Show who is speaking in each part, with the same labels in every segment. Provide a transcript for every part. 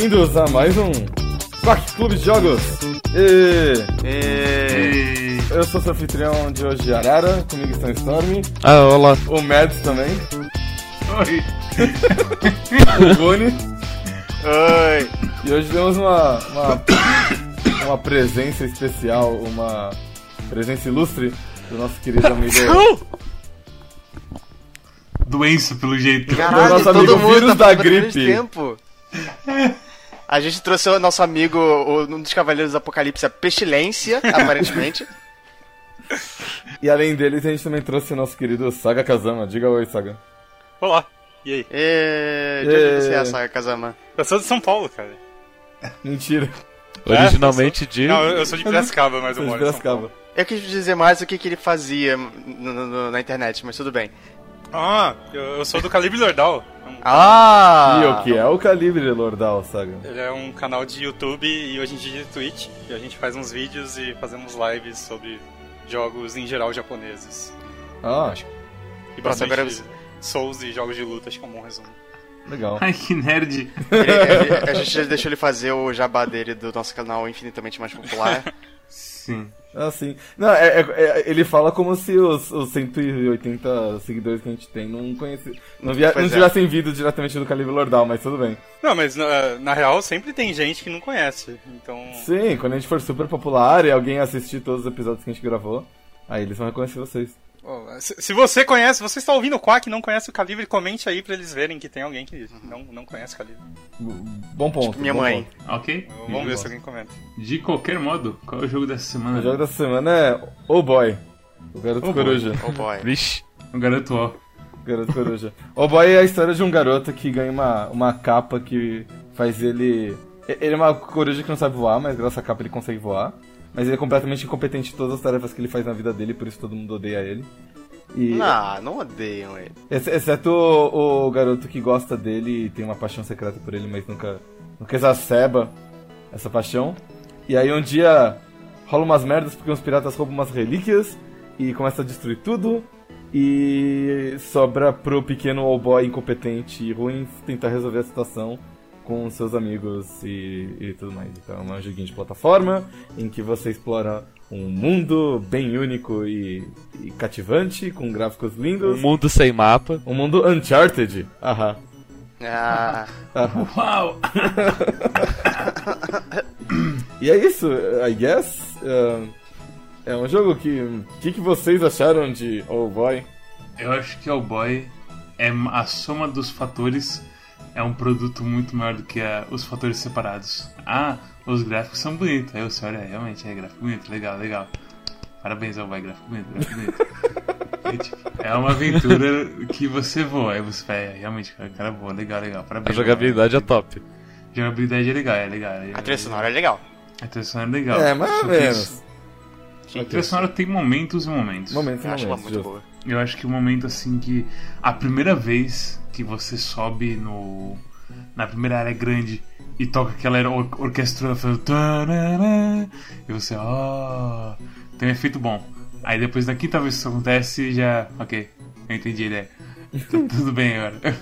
Speaker 1: Bem-vindos a mais um Quack Clube de Jogos. E...
Speaker 2: E...
Speaker 1: Eu sou seu anfitrião de hoje, Arara. Comigo estão Storm,
Speaker 3: Ah, olá.
Speaker 1: o Mads também,
Speaker 2: Oi.
Speaker 1: o Guni.
Speaker 2: Oi.
Speaker 1: E hoje temos uma, uma, uma presença especial, uma presença ilustre do nosso querido amigo.
Speaker 2: Doença, pelo jeito.
Speaker 1: Caralho, nosso amigo vírus da
Speaker 4: perdendo
Speaker 1: gripe.
Speaker 4: tempo. A gente trouxe o nosso amigo, o- um dos Cavaleiros do Apocalipse, a Pestilência, aparentemente.
Speaker 1: E além deles, a gente também trouxe o nosso querido Saga Kazama. Diga oi, Saga.
Speaker 5: Olá, e aí?
Speaker 4: E... De onde você é, Saga Kazama?
Speaker 5: Eu sou de São Paulo, cara.
Speaker 1: Mentira.
Speaker 3: Originalmente de.
Speaker 5: Não, eu eu sou de Piracicaba, mas eu
Speaker 1: Sou de
Speaker 5: moro em São Paulo.
Speaker 1: Piracicaba.
Speaker 4: Eu quis dizer mais o que, que ele fazia no- no- no- na internet, mas tudo bem.
Speaker 5: Ah, eu, eu sou do Calibre Lordal. É um-
Speaker 4: Ah!
Speaker 1: E o que é o calibre Lordal, Saga?
Speaker 5: Ele é um canal de YouTube e hoje em dia de Twitch. E a gente faz uns vídeos e fazemos lives sobre jogos em geral japoneses.
Speaker 1: Ah,
Speaker 5: E bastante
Speaker 4: agora
Speaker 5: Souls e jogos de luta, acho que é um bom resumo.
Speaker 1: legal.
Speaker 2: Ai, que nerd.
Speaker 4: Ele- ele- a gente já deixou ele fazer o jabá dele do nosso canal infinitamente mais popular.
Speaker 2: Sim.
Speaker 1: Ah, sim. Não, é, é- é- ele fala como se os, os 180 seguidores que a gente tem não conhecem. Não, via,
Speaker 4: Pois
Speaker 1: não
Speaker 4: é.
Speaker 1: tivessem vindo diretamente do calibre Lordal, mas tudo bem.
Speaker 5: Não, mas na, na real sempre tem gente que não conhece. Então.
Speaker 1: Sim, quando a gente for super popular e alguém assistir todos os episódios que a gente gravou, aí eles vão reconhecer vocês.
Speaker 5: Se, se você conhece, você está ouvindo o Quack e não conhece o Calibre, comente aí pra eles verem que tem alguém que não, não conhece o Calibre.
Speaker 1: Bom ponto.
Speaker 4: Tipo, minha
Speaker 1: bom
Speaker 4: mãe.
Speaker 1: ponto.
Speaker 2: Ok?
Speaker 5: Vamos ver se alguém comenta.
Speaker 2: De qualquer modo, qual é o jogo dessa semana?
Speaker 1: O jogo da semana é Oh Boy. O Garoto
Speaker 2: Oh Boy.
Speaker 1: Coruja.
Speaker 4: Oh boy.
Speaker 3: Vixe.
Speaker 2: O garoto ó.
Speaker 1: Garoto Coruja. O Boy é a história de um garoto que ganha uma, uma capa que faz ele. Ele é uma coruja que não sabe voar, mas graças à capa ele consegue voar. Mas ele é completamente incompetente em todas as tarefas que ele faz na vida dele, por isso todo mundo odeia ele. E,
Speaker 4: Não, não odeiam ele.
Speaker 1: ex- exceto o, o garoto que gosta dele e tem uma paixão secreta por ele, mas nunca, nunca exacerba essa paixão. E aí um dia rola umas merdas porque uns piratas roubam umas relíquias e começa a destruir tudo. E sobra pro pequeno old boy incompetente e ruim tentar resolver a situação com seus amigos e, e tudo mais. Então é um joguinho de plataforma em que você explora um mundo bem único e, e cativante, com gráficos
Speaker 3: Um
Speaker 1: lindos.
Speaker 3: mundo sem mapa.
Speaker 1: Um mundo Uncharted. Aham.
Speaker 4: Ah,
Speaker 1: Aham.
Speaker 2: Uau!
Speaker 1: E é isso, I guess. Uh, é um jogo que. O que, que vocês acharam de Oh Boy?
Speaker 2: Eu acho que o Boy é a soma dos fatores. É um produto muito maior do que a- os fatores separados. Ah, os gráficos são bonitos. Aí você olha, realmente é gráfico bonito, legal, legal. Parabéns ao Boy, gráfico bonito, gráfico bonito. Tipo, é uma aventura que você voa. Aí você vai, é, realmente, cara, cara voa, legal, legal.
Speaker 3: A
Speaker 2: Parabéns.
Speaker 3: jogabilidade é top.
Speaker 2: Jogabilidade é legal, é legal. é-
Speaker 4: a trilha sonora é legal.
Speaker 2: A trilha sonora é legal.
Speaker 1: É, mais ou
Speaker 2: que
Speaker 1: menos.
Speaker 2: isso- A trilha sonora tem momentos e momentos.
Speaker 1: Momentos e
Speaker 4: Eu acho ela
Speaker 1: momentos.
Speaker 4: muito boa.
Speaker 2: Eu acho que o momento assim que a primeira vez que você sobe no na primeira área grande e toca aquela or orquestra fazendo e você, ó, tem um efeito bom. Aí depois da quinta vez que isso acontece, já, ok, eu entendi a ideia. Tudo bem agora.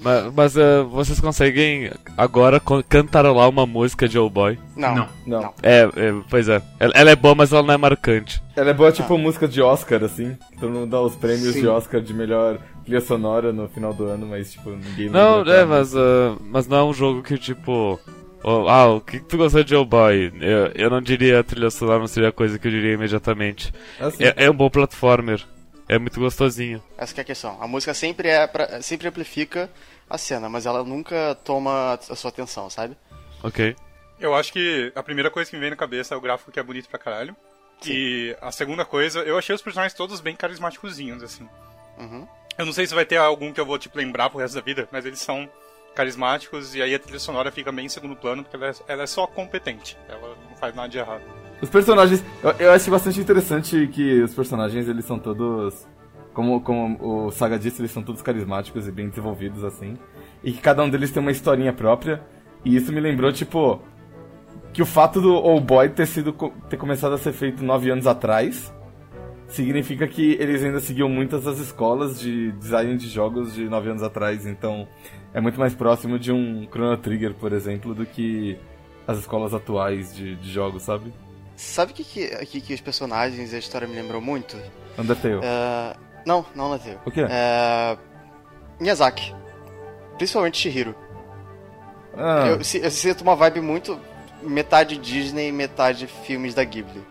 Speaker 3: Mas, mas, eh, vocês conseguem agora cantarolar uma música de Oh Boy?
Speaker 4: Não.
Speaker 2: Não.
Speaker 1: Não.
Speaker 3: É, é, pois é. Ela, ela é boa, mas ela não é marcante.
Speaker 1: Ela é boa tipo música de Oscar, assim. Todo mundo dá os prêmios
Speaker 2: Sim.
Speaker 1: de Oscar de melhor trilha sonora no final do ano, mas tipo, ninguém
Speaker 3: Não, é, mas, eh, mas não é um jogo que tipo. oh, ah, o que, que tu gostou de Oh Boy? Eu, eu não diria a trilha sonora, não seria a coisa que eu diria imediatamente.
Speaker 1: Assim,
Speaker 3: É, é um bom platformer. É muito gostosinho.
Speaker 4: Essa que é a questão. A música sempre é pra- sempre amplifica a cena, mas ela nunca toma a sua atenção, sabe?
Speaker 3: Ok.
Speaker 5: Eu acho que a primeira coisa que me vem na cabeça é o gráfico que é bonito pra caralho. E a segunda coisa, eu achei os personagens todos bem carismáticozinhos, assim.
Speaker 4: Uhum.
Speaker 5: Eu não sei se vai ter algum que eu vou, tipo, lembrar pro resto da vida, mas eles são carismáticos e aí a trilha sonora fica bem em segundo plano, porque ela é, ela é só competente. Ela não faz nada de errado.
Speaker 1: Os personagens. Eu, eu acho bastante interessante que os personagens eles são todos. Como, como o Saga disse, eles são todos carismáticos e bem desenvolvidos, assim. E que cada um deles tem uma historinha própria. E isso me lembrou, tipo. Que o fato do Old Boy ter sido ter começado a ser feito nove anos atrás significa que eles ainda seguiam muitas das escolas de design de jogos de 9 anos atrás, então é muito mais próximo de um Chrono Trigger, por exemplo, do que as escolas atuais de, de jogos, sabe?
Speaker 4: Sabe o que, que, que, que os personagens e a história me lembrou muito?
Speaker 1: Undertale.
Speaker 4: É, Não, não Undertale.
Speaker 1: O quê?
Speaker 4: É... Miyazaki. Principalmente Shihiro.
Speaker 1: Ah,
Speaker 4: Eu, eu sinto uma vibe muito metade Disney e metade filmes da Ghibli.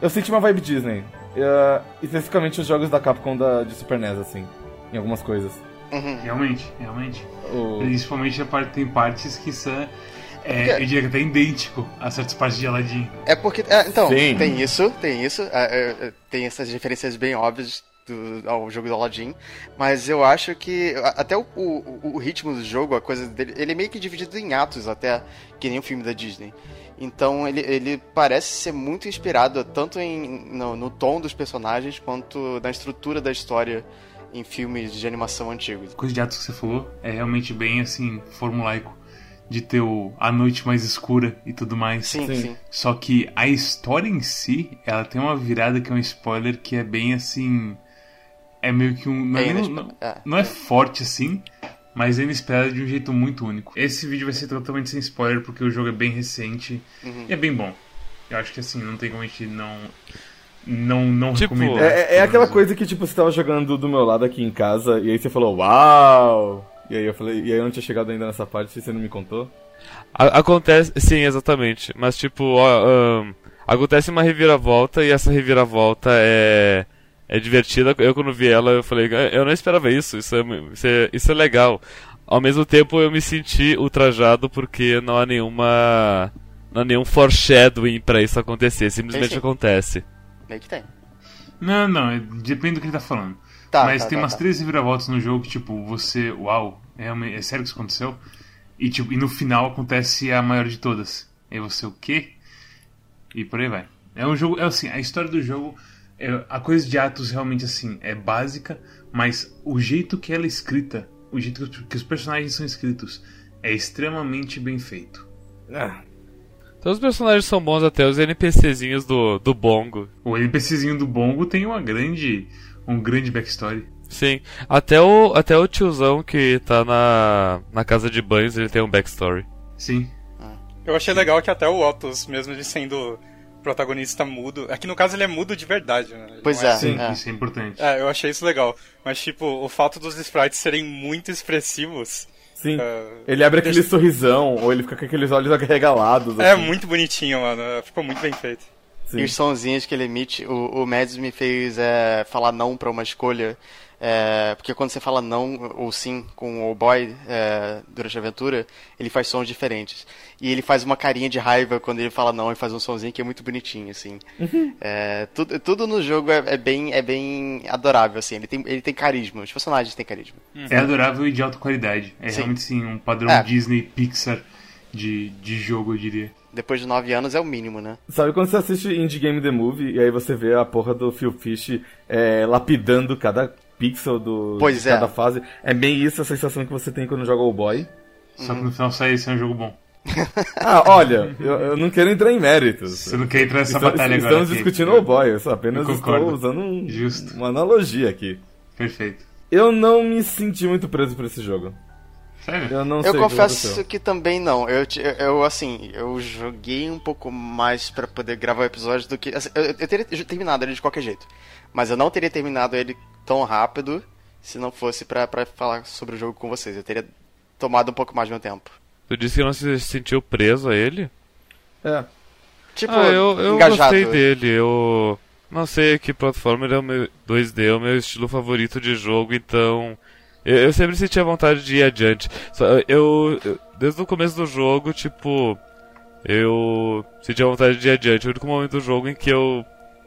Speaker 1: eu senti uma vibe Disney. É, especificamente os jogos da Capcom da, de Super NES, assim. Em algumas coisas.
Speaker 4: Uhum.
Speaker 2: Realmente, realmente.
Speaker 1: O-
Speaker 2: Principalmente a parte, tem partes que são. É,
Speaker 4: Porque-
Speaker 2: eu diria que até idêntico a certas partes de Aladdin.
Speaker 4: É porque. é, então,
Speaker 1: Sim.
Speaker 4: tem isso, tem isso. é, é, é, tem essas referências bem óbvias do, ao jogo do Aladdin. Mas eu acho que. Até o, o, o ritmo do jogo, a coisa dele. Ele é meio que dividido em atos, até que nem um filme da Disney. Então ele, ele parece ser muito inspirado tanto em, no, no tom dos personagens quanto na estrutura da história em filmes de animação antigos.
Speaker 2: coisa de atos que você falou é realmente bem assim, formulaico. De ter o, a noite mais escura e tudo mais.
Speaker 4: Sim,
Speaker 1: Sim.
Speaker 4: sim.
Speaker 2: Só que a história em si, ela tem uma virada que é um spoiler que é bem assim. É meio que um. Não é,
Speaker 4: É inesper-
Speaker 2: não,
Speaker 4: é.
Speaker 2: não é forte assim, mas é inesperado de um jeito muito único. Esse vídeo vai ser totalmente sem spoiler porque o jogo é bem recente
Speaker 4: Uhum.
Speaker 2: e é bem bom. Eu acho que assim, não tem como a gente não. Não, não
Speaker 3: Tipo,
Speaker 2: recomendar.
Speaker 1: É, é aquela coisa que, tipo, você tava jogando do meu lado aqui em casa, e aí você falou, uau! E aí eu falei, e aí eu não tinha chegado ainda nessa parte, você não me contou?
Speaker 3: A- acontece, sim, exatamente. Mas tipo, ó, ahn, acontece uma reviravolta e essa reviravolta é é divertida. Eu quando vi ela, eu falei, "Ah, eu não esperava isso. Isso é, isso é, isso é legal. Ao mesmo tempo, eu me senti ultrajado porque não há nenhuma não há nenhum foreshadowing pra isso acontecer. Simplesmente
Speaker 4: sim.
Speaker 3: acontece.
Speaker 4: Meio que tem.
Speaker 2: Não, não, é- depende do que ele tá falando.
Speaker 4: Tá,
Speaker 2: Mas
Speaker 4: tá,
Speaker 2: tem
Speaker 4: tá,
Speaker 2: umas
Speaker 4: tá.
Speaker 2: três reviravoltas no jogo que, tipo, você. Uau, é, realmente- é sério que isso aconteceu? E, tipo, e no final acontece a maior de todas. E você, o quê? E por aí vai. É um jogo. É assim, a história do jogo. é- a coisa de atos realmente assim é básica, mas o jeito que ela é escrita, o jeito que os, que os personagens são escritos, é extremamente bem feito.
Speaker 1: Ah,
Speaker 3: Então os personagens são bons até os NPCzinhos do, do Bongo.
Speaker 2: O NPCzinho do Bongo tem uma grande. Um grande backstory.
Speaker 3: Sim. Até o, até o tiozão que tá na, na casa de banhos, ele tem um backstory.
Speaker 2: Sim.
Speaker 5: Eu achei legal que até o Otus, mesmo ele sendo protagonista mudo. Aqui no caso ele é mudo de verdade, né? Ele
Speaker 4: Pois
Speaker 5: não
Speaker 4: é.
Speaker 2: Sim,
Speaker 4: é.
Speaker 2: isso é importante.
Speaker 5: É, eu achei isso legal. Mas, tipo, o fato dos sprites serem muito expressivos.
Speaker 1: sim.
Speaker 5: é,
Speaker 1: Ele abre aquele
Speaker 5: deixa-
Speaker 1: sorrisão, ou ele fica com aqueles olhos arregalados.
Speaker 5: É
Speaker 1: assim.
Speaker 5: muito bonitinho, mano. Ficou muito bem feito.
Speaker 1: Sim.
Speaker 4: E os sonzinhos que ele emite, o, o Mads me fez é, falar não pra uma escolha. é, porque quando você fala não ou sim com o boy é, durante a aventura, ele faz sons diferentes. E ele faz uma carinha de raiva quando ele fala não e faz um sonzinho que é muito bonitinho, assim. É, tudo, tudo no jogo é, é bem, é bem adorável, assim. Ele tem, ele tem carisma, os personagens têm carisma.
Speaker 2: É adorável e de alta qualidade. É
Speaker 4: Sim.
Speaker 2: realmente sim um padrão
Speaker 4: É.
Speaker 2: Disney Pixar de, de jogo, eu diria.
Speaker 4: Depois de nove anos é o mínimo, né?
Speaker 1: Sabe quando você assiste Indie Game The Movie e aí você vê a porra do Phil Fish é, lapidando cada pixel do,
Speaker 4: Pois
Speaker 1: de
Speaker 4: é.
Speaker 1: cada fase? É bem isso a sensação que você tem quando joga o boy.
Speaker 2: Só que no final sai esse é um jogo bom.
Speaker 1: Ah, olha, eu, eu não quero entrar em méritos.
Speaker 2: Você não quer entrar nessa
Speaker 1: Estamos-
Speaker 2: batalha agora.
Speaker 1: Estamos
Speaker 2: aqui.
Speaker 1: discutindo o boy, eu só apenas
Speaker 2: Eu
Speaker 1: estou usando um-
Speaker 2: Justo.
Speaker 1: uma analogia aqui.
Speaker 2: Perfeito.
Speaker 1: Eu não me senti muito preso por esse jogo.
Speaker 2: Sério?
Speaker 1: Eu não sei
Speaker 4: Eu confesso que também não. Eu, eu, eu, assim, eu joguei um pouco mais pra poder gravar o episódio do que. assim, eu, eu teria terminado ele de qualquer jeito. Mas eu não teria terminado ele tão rápido se não fosse pra, pra falar sobre o jogo com vocês. Eu teria tomado um pouco mais do meu tempo.
Speaker 3: Tu disse que não se sentiu preso a ele?
Speaker 1: É.
Speaker 4: Tipo,
Speaker 3: ah, eu, eu
Speaker 4: engajado.
Speaker 3: gostei dele. Eu não sei que plataforma é o meu 2D, é o meu estilo favorito de jogo, então eu, eu sempre senti a vontade de ir adiante. Só, eu, eu- desde o começo do jogo, tipo, eu senti a vontade de ir adiante. O único momento do jogo em que eu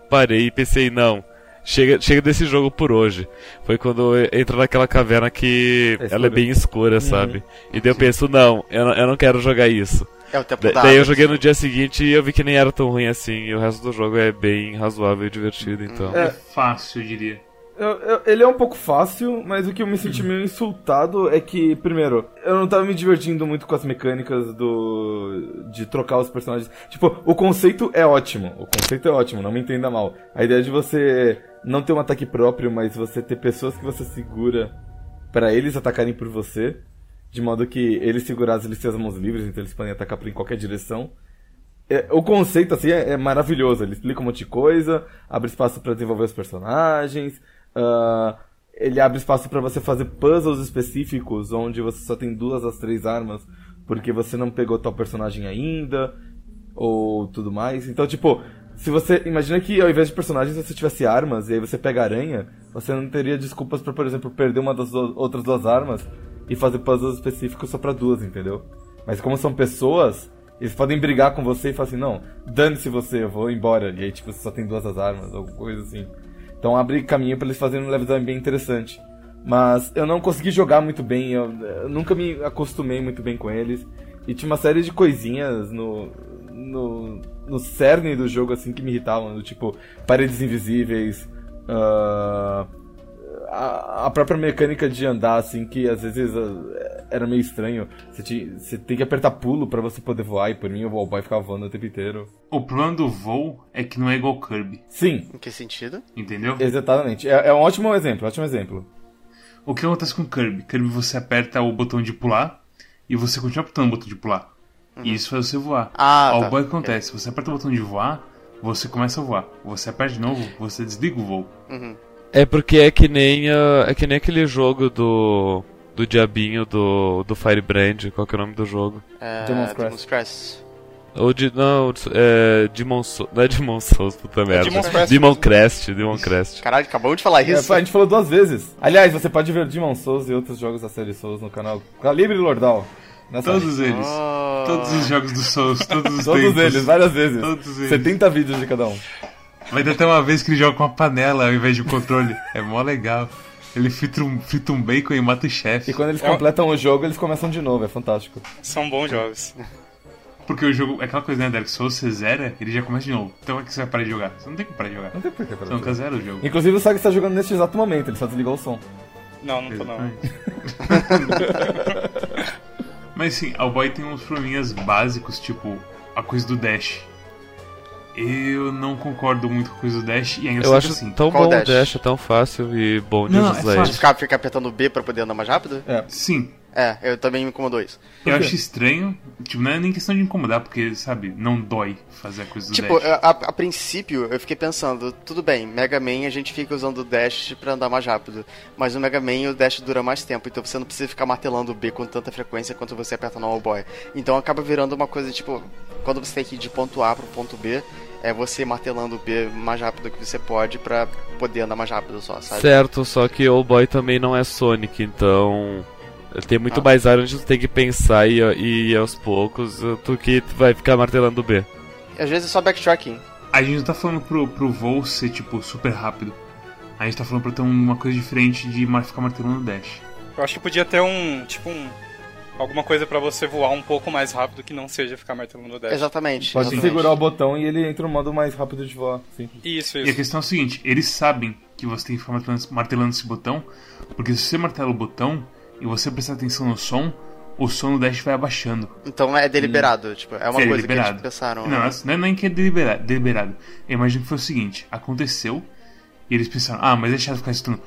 Speaker 3: parei e pensei, não, chega, chega desse jogo por hoje. Foi quando entra naquela caverna que
Speaker 1: É
Speaker 3: ela é bem escura, sabe? E daí eu penso, não, eu não, eu não quero jogar isso.
Speaker 4: É o tempo
Speaker 3: Da-
Speaker 4: da
Speaker 3: daí eu joguei no dia seguinte e eu vi que nem era tão ruim assim. E o resto do jogo é bem razoável e divertido, então.
Speaker 1: É.
Speaker 2: É fácil, eu diria.
Speaker 1: Eu- eu- ele é um pouco fácil, mas o que eu me senti meio insultado é que, primeiro, eu não tava me divertindo muito com as mecânicas do. de trocar os personagens. Tipo, o conceito é ótimo. O conceito é ótimo, não me entenda mal. A ideia de você não ter um ataque próprio, mas você ter pessoas que você segura pra eles atacarem por você. De modo que eles segurados, eles têm as mãos livres, então eles podem atacar por em qualquer direção. É, o conceito, assim, é, é maravilhoso. Ele explica um monte de coisa, abre espaço pra desenvolver os personagens, ah, ele abre espaço pra você fazer puzzles específicos, onde você só tem duas das três armas, porque você não pegou tal personagem ainda, ou tudo mais. Então, tipo, se você. Imagina que ao invés de personagens você tivesse armas, e aí você pega aranha, você não teria desculpas pra, por exemplo, perder uma das outras duas armas e fazer puzzles específicos só pra duas, entendeu? Mas como são pessoas, eles podem brigar com você e falar assim, não, dane-se você, eu vou embora. E aí, tipo, você só tem duas das armas, ou coisa assim. Então abre caminho pra eles fazerem um level design bem interessante. Mas eu não consegui jogar muito bem, eu, eu nunca me acostumei muito bem com eles. E tinha uma série de coisinhas no, no, no cerne do jogo, assim, que me irritavam. Do tipo, paredes invisíveis, ah, a, a própria mecânica de andar, assim, que às vezes ah, era meio estranho. Você, ti- você tem que apertar pulo pra você poder voar, e por mim o boy ficava voando o tempo inteiro.
Speaker 2: O problema do voo é que não é igual Kirby,
Speaker 1: Sim,
Speaker 4: Em que sentido?
Speaker 2: entendeu?
Speaker 1: exatamente. É, é um ótimo exemplo, ótimo exemplo.
Speaker 2: O que acontece com Kirby? Kirby você aperta o botão de pular e você continua apertando o botão de pular. E isso faz você voar.
Speaker 4: Ah,
Speaker 2: Ao
Speaker 4: tá.
Speaker 2: boy que acontece? Você aperta o botão de voar, você começa a voar. Você aperta de novo, você desliga o voo.
Speaker 4: Uhum.
Speaker 3: É porque é que nem ah, é que nem aquele jogo do do diabinho do do Firebrand, qual que é o nome do jogo?
Speaker 4: É,
Speaker 1: Demon's Crest.
Speaker 4: Demon's Crest.
Speaker 3: Ou de não, é Demon Souls, não é Demon Souls, puta merda.
Speaker 5: Demon's Crest
Speaker 3: Demon. Crest, Demon Crest.
Speaker 4: Caralho, acabamos de falar
Speaker 1: É,
Speaker 4: isso.
Speaker 1: a gente falou duas vezes. Aliás, você pode ver Demon Souls e outros jogos da série Souls no canal Calibre Lordal. Nessa-
Speaker 2: Todos eles.
Speaker 4: Oh.
Speaker 2: Todos os jogos do Souls, todos os
Speaker 1: Todos
Speaker 2: tempos.
Speaker 1: eles, várias vezes.
Speaker 2: Todos eles.
Speaker 1: 70 vídeos de cada um.
Speaker 2: Vai ter até uma vez que ele joga com uma panela ao invés de um controle. É mó legal. Ele frita um, frita um bacon e mata o chefe.
Speaker 1: E quando eles
Speaker 5: É.
Speaker 1: completam o jogo, eles começam de novo, é fantástico.
Speaker 5: São bons jogos.
Speaker 2: Porque o jogo, é aquela coisa, né, Dark Souls, você zera, ele já começa de novo. Então é que você vai parar de jogar. Você não tem que parar de jogar.
Speaker 1: Não tem porquê
Speaker 2: Você
Speaker 1: para
Speaker 2: nunca zera o jogo.
Speaker 1: Inclusive o Saga está jogando neste exato momento, ele só desligou o som.
Speaker 5: Não, não tô não.
Speaker 2: Mas sim, a Boy tem uns probleminhas básicos, tipo a coisa do dash. Eu não concordo muito com a coisa do dash e ainda
Speaker 3: Eu acho
Speaker 2: assim.
Speaker 3: tão
Speaker 4: Qual
Speaker 3: bom o
Speaker 4: dash?
Speaker 3: Dash, é tão fácil e bom de
Speaker 2: Não, é
Speaker 3: usar
Speaker 2: fácil.
Speaker 3: ele.
Speaker 4: Ficar, ficar apertando B pra poder andar mais rápido?
Speaker 2: Sim,
Speaker 4: É, eu também me incomodou isso.
Speaker 2: eu
Speaker 1: quê?
Speaker 2: acho estranho. Tipo, não é nem questão de incomodar, porque, sabe, não dói fazer a coisa do
Speaker 4: Tipo,
Speaker 2: dash.
Speaker 4: a, a princípio eu fiquei pensando, tudo bem, Mega Man a gente fica usando o dash pra andar mais rápido, mas no Mega Man o dash dura mais tempo, então você não precisa ficar martelando o B com tanta frequência quanto você aperta no All Boy. Então acaba virando uma coisa tipo, quando você tem que ir de ponto A pro ponto B, é você martelando o B mais rápido que você pode pra poder andar mais rápido só, sabe?
Speaker 3: Certo, só que o Boy também não é Sonic, então tem muito
Speaker 4: Ah.
Speaker 3: mais área onde tu tem que pensar e, e ir aos poucos, tu que vai ficar martelando o B.
Speaker 4: Às vezes é só backtracking.
Speaker 2: A gente não tá falando pro, pro voo ser, tipo, super rápido. A gente tá falando pra ter uma coisa diferente de ficar martelando o dash.
Speaker 5: Eu acho que podia ter um, tipo um... Alguma coisa pra você voar um pouco mais rápido que não seja ficar martelando o dash.
Speaker 4: Exatamente.
Speaker 1: Pode
Speaker 4: exatamente.
Speaker 1: segurar o botão e ele entra no modo mais rápido de voar. Simples.
Speaker 5: Isso,
Speaker 2: E a
Speaker 5: isso.
Speaker 2: questão é a seguinte, eles sabem que você tem que ficar martelando, martelando esse botão, porque se você martela o botão e você prestar atenção no som, o som do dash vai abaixando.
Speaker 4: Então é deliberado, tipo, é uma
Speaker 2: É
Speaker 4: coisa
Speaker 2: deliberado.
Speaker 4: que eles pensaram.
Speaker 2: Não,
Speaker 4: né?
Speaker 2: não é nem que é delibera- deliberado. Eu imagino que foi o seguinte, aconteceu, e eles pensaram, ah, mas é chato ficar escutando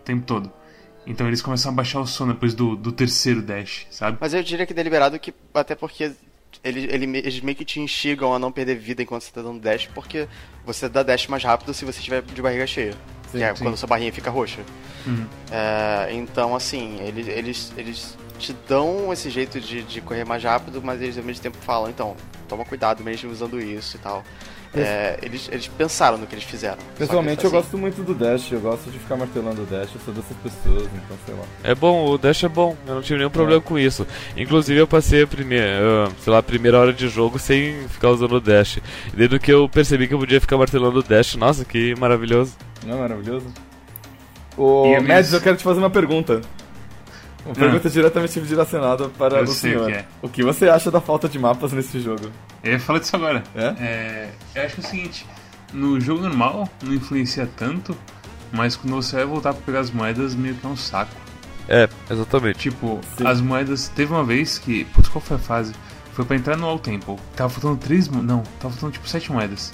Speaker 2: o tempo todo. Então eles começaram a baixar o som depois do, do terceiro dash, sabe?
Speaker 4: Mas eu diria que deliberado que até porque ele, ele- eles meio que te instigam a não perder vida enquanto você tá dando dash, porque você dá dash mais rápido se você estiver de barriga cheia.
Speaker 1: Sim,
Speaker 4: que é
Speaker 1: sim.
Speaker 4: quando sua barrinha fica roxa.
Speaker 2: Uhum.
Speaker 4: É, então, assim, eles, eles, eles te dão esse jeito de, de correr mais rápido, mas eles ao mesmo tempo falam, então, toma cuidado mesmo usando isso e tal. É, eles, eles pensaram no que eles fizeram. Que,
Speaker 1: Pessoalmente eu
Speaker 4: assim,
Speaker 1: gosto muito do Dash, eu gosto de ficar martelando o Dash, eu sou dessas pessoas, então sei lá.
Speaker 3: É bom, o Dash é bom, eu não tive nenhum problema com isso. Inclusive eu passei a primeira, sei lá, a primeira hora de jogo sem ficar usando o Dash. E desde que eu percebi que eu podia ficar martelando o Dash, nossa, que maravilhoso.
Speaker 1: Não é maravilhoso? Ô,
Speaker 2: E
Speaker 1: Mads, eu quero te fazer uma pergunta. Uma pergunta diretamente direcionada para
Speaker 2: Eu
Speaker 1: o senhor.
Speaker 2: que é.
Speaker 1: O que você acha da falta de mapas nesse jogo?
Speaker 2: Eu ia falar disso agora.
Speaker 1: É?
Speaker 2: É, eu acho que é o seguinte, no jogo normal não influencia tanto, mas quando você vai voltar pra pegar as moedas, meio que é um saco.
Speaker 3: É, exatamente.
Speaker 2: Tipo,
Speaker 1: Sim.
Speaker 2: as moedas. Teve uma vez que. Putz, qual foi a fase? Foi pra entrar no All Temple. Tava faltando três. mo- Não, tava faltando tipo sete moedas.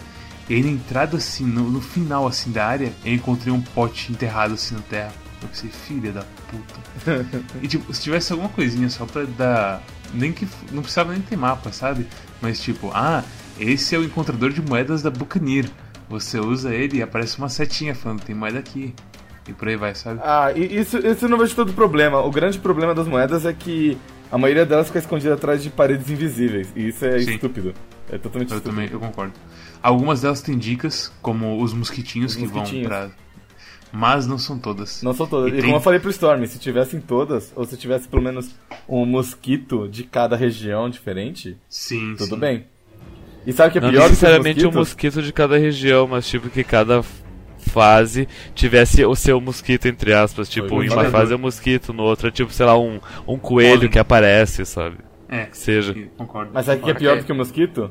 Speaker 2: E aí na entrada assim, no, no final assim da área, eu encontrei um pote enterrado assim na terra. Eu pensei, filha da puta. e tipo, se tivesse alguma coisinha só pra dar. Nem que. Não precisava nem ter mapa, sabe? Mas tipo, ah, esse é o encontrador de moedas da Buccaneer. Você usa ele e aparece uma setinha falando, tem moeda aqui. E por aí vai, sabe?
Speaker 1: Ah, e isso, isso eu não vejo todo problema. O grande problema das moedas é que a maioria delas fica escondida atrás de paredes invisíveis. E isso é
Speaker 2: Sim.
Speaker 1: estúpido. É totalmente
Speaker 2: Eu
Speaker 1: estúpido.
Speaker 2: também, eu concordo. Algumas delas têm dicas, como os mosquitinhos
Speaker 1: Os
Speaker 2: que
Speaker 1: mosquitinhos.
Speaker 2: vão pra. Mas não são todas.
Speaker 1: Não são todas.
Speaker 2: E
Speaker 1: E,
Speaker 2: tem-
Speaker 1: como eu falei pro Storm, se tivessem todas, ou se tivesse pelo menos um mosquito de cada região diferente,
Speaker 2: Sim,
Speaker 1: tudo
Speaker 2: sim.
Speaker 1: bem. E sabe o que é
Speaker 3: Não
Speaker 1: pior que os
Speaker 3: necessariamente um mosquito de cada região, mas tipo que cada fase tivesse o seu mosquito, entre aspas. Tipo,
Speaker 1: Foi,
Speaker 3: em uma fase é um mosquito, no outro é tipo, sei lá, um, um coelho
Speaker 2: Pólen.
Speaker 3: que aparece, sabe?
Speaker 2: É,
Speaker 3: Que seja.
Speaker 2: concordo.
Speaker 1: Mas sabe o que é pior do que o mosquito?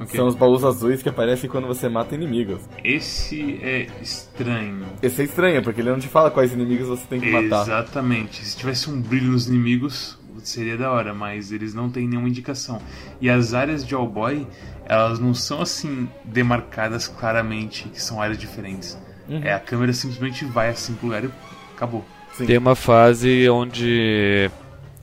Speaker 2: Ok.
Speaker 1: São os baús azuis que aparecem quando você mata inimigos.
Speaker 2: Esse é estranho.
Speaker 1: Esse é estranho, porque ele não te fala quais inimigos você tem que matar.
Speaker 2: Exatamente. Se tivesse um brilho nos inimigos, seria da hora, mas eles não têm nenhuma indicação. E as áreas de All Boy, elas não são assim demarcadas claramente, que são áreas diferentes.
Speaker 1: Uhum.
Speaker 2: É, a câmera simplesmente vai assim pro lugar e acabou.
Speaker 1: Sim.
Speaker 3: Tem uma fase onde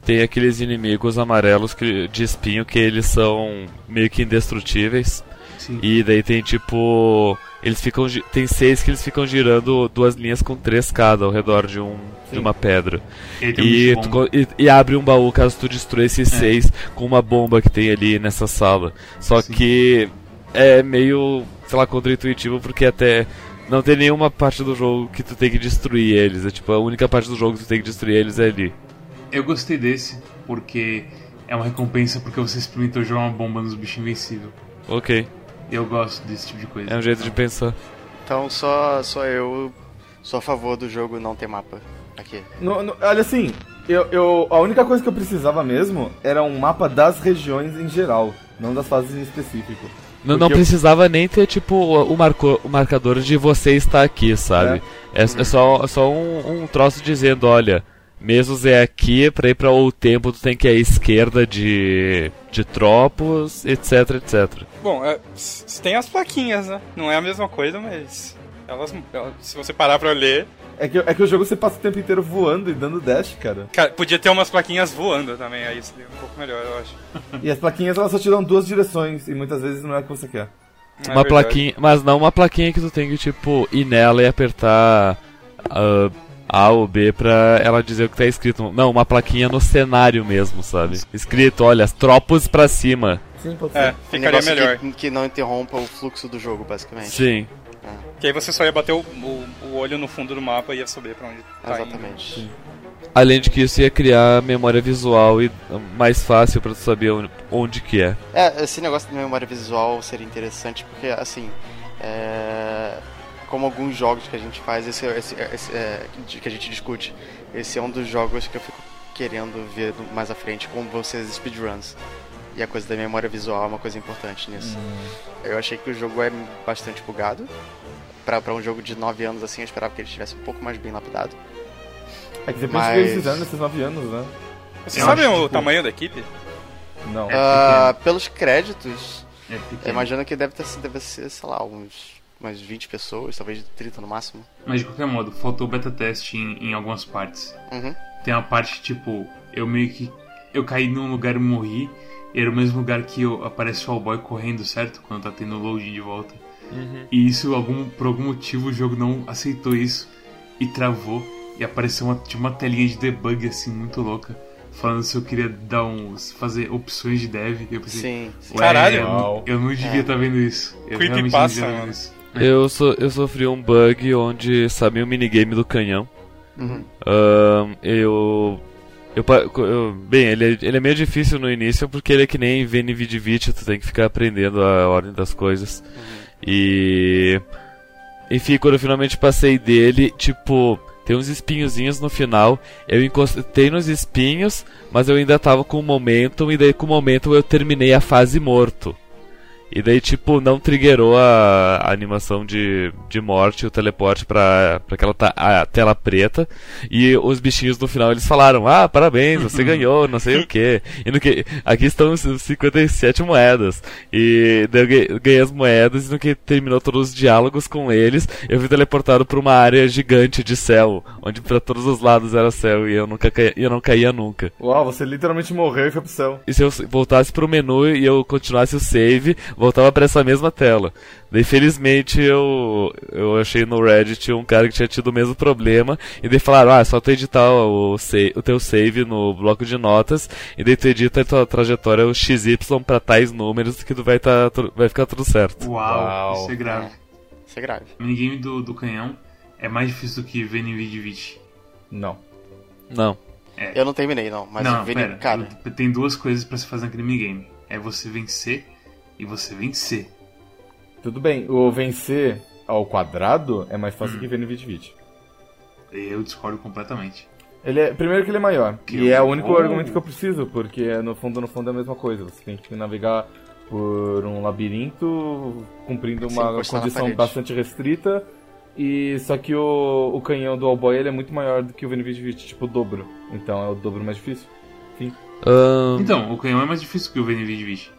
Speaker 3: tem aqueles inimigos amarelos que, de espinho que eles são meio que indestrutíveis.
Speaker 2: Sim.
Speaker 3: E daí tem tipo. Eles ficam. Tem seis que eles ficam girando duas linhas com três cada ao redor de um.
Speaker 1: Sim.
Speaker 3: De uma pedra. E, tu e, e abre um baú caso tu destrua esses
Speaker 2: É.
Speaker 3: seis com uma bomba que tem ali nessa sala. Só
Speaker 2: Sim.
Speaker 3: que é meio, sei lá, contra-intuitivo porque até não tem nenhuma parte do jogo que tu tem que destruir eles. É tipo, a única parte do jogo que tu tem que destruir eles é ali.
Speaker 2: Eu gostei desse, porque é uma recompensa porque você experimentou jogar uma bomba nos bichos invencíveis.
Speaker 3: Ok,
Speaker 2: Eu gosto desse tipo de coisa.
Speaker 3: é um jeito de pensar.
Speaker 4: Então só, só eu sou a favor do jogo não ter mapa aqui.
Speaker 1: No- no- olha assim, eu, eu, a única coisa que eu precisava mesmo era um mapa das regiões em geral, não das fases em específico.
Speaker 3: Não, não
Speaker 1: eu-
Speaker 3: precisava nem ter, tipo, o, marco, o marcador de você está aqui, sabe? É, é só, só um, um troço dizendo, olha, Mesos é aqui, pra ir pra o tempo tu tem que ir à esquerda de, de tropos, etc, etc.
Speaker 5: Bom, é, tem as plaquinhas, né? Não é a mesma coisa, mas elas, elas- se você parar pra ler,
Speaker 1: É que, é que o jogo você passa o tempo inteiro voando e dando dash, cara.
Speaker 5: cara, podia ter umas plaquinhas voando também, aí seria um pouco melhor, eu acho.
Speaker 1: E as plaquinhas elas só te dão duas direções e muitas vezes não é o que você quer.
Speaker 5: É
Speaker 3: uma
Speaker 5: verdade.
Speaker 3: plaquinha, mas não uma plaquinha que tu tem que, tipo, ir nela e apertar ah, A ou B pra ela dizer o que tá escrito. Não, uma plaquinha no cenário mesmo, sabe? Escrito, olha, tropos pra cima.
Speaker 1: Sim, pode
Speaker 5: É,
Speaker 1: ser.
Speaker 4: Um
Speaker 5: ficaria
Speaker 4: negócio
Speaker 5: melhor.
Speaker 4: Que, que não interrompa o fluxo do jogo, basicamente.
Speaker 3: Sim.
Speaker 5: Que aí você só ia bater o, o- o olho no fundo do mapa e ia saber pra onde tá indo.
Speaker 4: Exatamente.
Speaker 3: Além de que isso ia criar memória visual e mais fácil pra tu saber onde, onde que é.
Speaker 4: É, esse negócio de memória visual seria interessante porque, assim, é, como alguns jogos que a gente faz, esse, esse, esse, é, de- que a gente discute, esse é um dos jogos que eu fico querendo ver mais à frente, como as speedruns. E a coisa da memória visual é uma coisa importante nisso. Eu achei que o jogo é bastante bugado. Pra, pra um jogo de 9 anos assim, eu esperava que ele estivesse um pouco mais bem lapidado.
Speaker 1: É que depende
Speaker 4: Mas-
Speaker 1: eles fizeram nesses nove anos, né?
Speaker 5: Você
Speaker 2: Eu
Speaker 5: sabe
Speaker 2: acho,
Speaker 5: o
Speaker 2: tipo-
Speaker 5: tamanho da equipe?
Speaker 1: Não.
Speaker 2: É
Speaker 4: Ah, pelos créditos,
Speaker 2: É
Speaker 4: imagino que deve, ter, deve ser, sei lá, uns, umas 20 pessoas, talvez 30 no máximo.
Speaker 2: Mas de qualquer modo, faltou beta teste em, em algumas partes.
Speaker 4: Uhum.
Speaker 2: Tem uma parte, tipo, eu meio que. Eu caí num lugar e morri. E era o mesmo lugar que eu, aparece o All-Boy correndo, certo? Quando tá tendo loading de volta. E isso, algum, por algum motivo, o jogo não aceitou isso e travou. E apareceu uma, tipo, uma telinha de debug, assim, muito louca. Falando se eu queria dar uns. fazer opções de dev. E eu pensei,
Speaker 4: Sim,
Speaker 5: Caralho.
Speaker 2: Eu, não- eu não devia
Speaker 4: É.
Speaker 2: estar vendo isso. Eu realmente não devia estar vendo
Speaker 5: mano.
Speaker 2: isso.
Speaker 3: Eu, so, eu sofri um bug onde sabia o minigame do canhão.
Speaker 4: Uhum.
Speaker 3: Eu, eu, eu- Bem, ele, é- ele é meio difícil no início porque ele é que nem VNVDVT, tu tem que ficar aprendendo a ordem das coisas. E. Enfim, quando eu finalmente passei dele, tipo, tem uns espinhozinhos no final. Eu encostei nos espinhos, mas eu ainda tava com o momentum, e daí com o momentum eu terminei a fase morto. E daí, tipo, não triggerou a, a animação de, de morte, o teleporte pra, pra aquela ta- a tela preta. E os bichinhos no final eles falaram: Ah, parabéns, você ganhou, não sei o que. E no que. Aqui estão os 57 moedas. E daí eu ganhei- eu ganhei as moedas e no que terminou todos os diálogos com eles, eu fui teleportado pra uma área gigante de céu, onde pra todos os lados era céu e eu nunca caía, eu não caía nunca.
Speaker 1: Uau, você literalmente morreu e foi pro céu.
Speaker 3: E se eu voltasse pro menu e eu continuasse o save, voltava pra essa mesma tela. Daí felizmente eu, eu achei no Reddit um cara que tinha tido o mesmo problema. E daí falaram, ah, é só tu editar o, o teu save no bloco de notas. E daí tu edita a tua trajetória o XY pra tais números que tu vai, tá, tu- vai ficar tudo certo.
Speaker 2: Uau,
Speaker 1: Uau.
Speaker 2: isso é grave.
Speaker 4: Isso é grave.
Speaker 2: O minigame do, do canhão é mais difícil do que VNVDVT.
Speaker 1: Não.
Speaker 3: Não.
Speaker 4: Eu não terminei, não. Mas
Speaker 2: não, pera.
Speaker 4: cara,
Speaker 2: Tem duas coisas pra se fazer naquele minigame. É você vencer e você vencer.
Speaker 1: Tudo bem, o vencer ao quadrado é mais fácil que ver no vídeo.
Speaker 2: Eu discordo completamente.
Speaker 1: Ele é, primeiro que ele é maior.
Speaker 2: Que
Speaker 1: e é o
Speaker 2: eu-
Speaker 1: único
Speaker 2: Oh.
Speaker 1: argumento que eu preciso, porque no fundo, no fundo é a mesma coisa. Você tem que navegar por um labirinto, cumprindo uma condição bastante restrita. E só que o, o canhão do Allboy ele é muito maior do que o Venivit, tipo o dobro. Então é o dobro mais difícil.
Speaker 3: Ahn,
Speaker 2: Então, o canhão é mais difícil que o VNVDVT.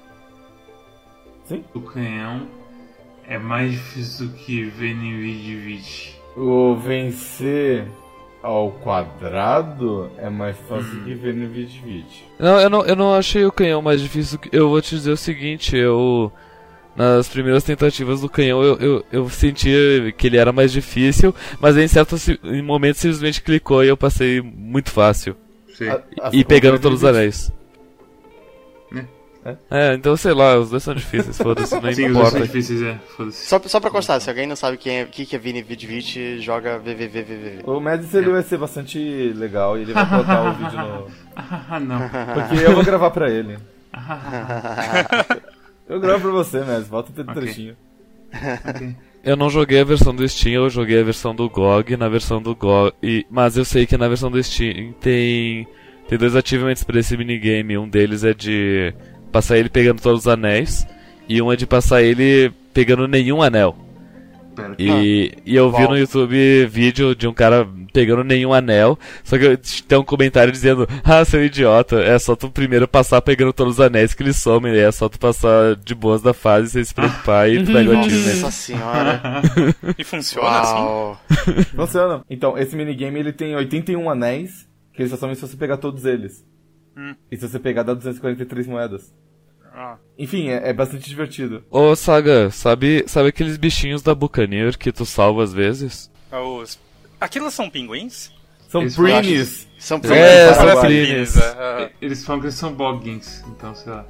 Speaker 1: Sim.
Speaker 2: O canhão é mais difícil do que VNVDVT.
Speaker 1: O vencer ao quadrado é mais fácil
Speaker 2: Hum.
Speaker 1: que vídeo.
Speaker 3: Não, eu não, eu não achei o canhão mais difícil. que- Eu vou te dizer o seguinte, eu. Nas primeiras tentativas do canhão eu, eu, eu sentia que ele era mais difícil, mas em em momentos simplesmente clicou e eu passei muito fácil.
Speaker 2: Sei.
Speaker 3: e pegando todos os anéis. É, então sei lá, os dois são difíceis, foda-se, não
Speaker 2: Sim, os dois são
Speaker 3: importa.
Speaker 2: difíceis, é. Foda-se.
Speaker 4: só, só pra constar, se alguém não sabe quem é, o que que é Vini Vidvit, joga VVVVV.
Speaker 1: O Mads ele vai ser bastante legal e ele vai colocar o vídeo no.
Speaker 2: Ah, não.
Speaker 1: Porque eu vou gravar pra ele. Eu gravo pra você, Mads. Volta o
Speaker 2: Ok.
Speaker 1: trechinho.
Speaker 2: Ok.
Speaker 3: Eu não joguei a versão do Steam, eu joguei a versão do GOG, na versão do GOG, e, mas eu sei que na versão do Steam tem tem dois achievements pra esse minigame, um deles é de passar ele pegando todos os anéis e um é de passar ele pegando nenhum anel. E, e eu vi
Speaker 4: Uau.
Speaker 3: no YouTube vídeo de um cara pegando nenhum anel, só que tem um comentário dizendo, ah, seu idiota, é só tu primeiro passar pegando todos os anéis que eles somem, e é só tu passar de boas da fase sem se preocupar e tu pega o achievement.
Speaker 4: Nossa senhora.
Speaker 5: E funciona assim?
Speaker 4: Uau.
Speaker 1: Funciona. Então, esse minigame ele tem 81 anéis, que eles só somem se você pegar todos eles.
Speaker 5: Hum.
Speaker 1: E se você pegar, dá 243 moedas.
Speaker 5: Ah,
Speaker 1: Enfim, é, é bastante divertido.
Speaker 3: Ô Saga, sabe, sabe aqueles bichinhos da Buccaneer que tu salva às vezes?
Speaker 5: é os... Aquilo são pinguins?
Speaker 1: São
Speaker 2: Eles
Speaker 1: Prinis.
Speaker 4: São
Speaker 3: É, são. Prinis.
Speaker 5: é, é.
Speaker 2: Eles falam que eles são boggins, então sei lá.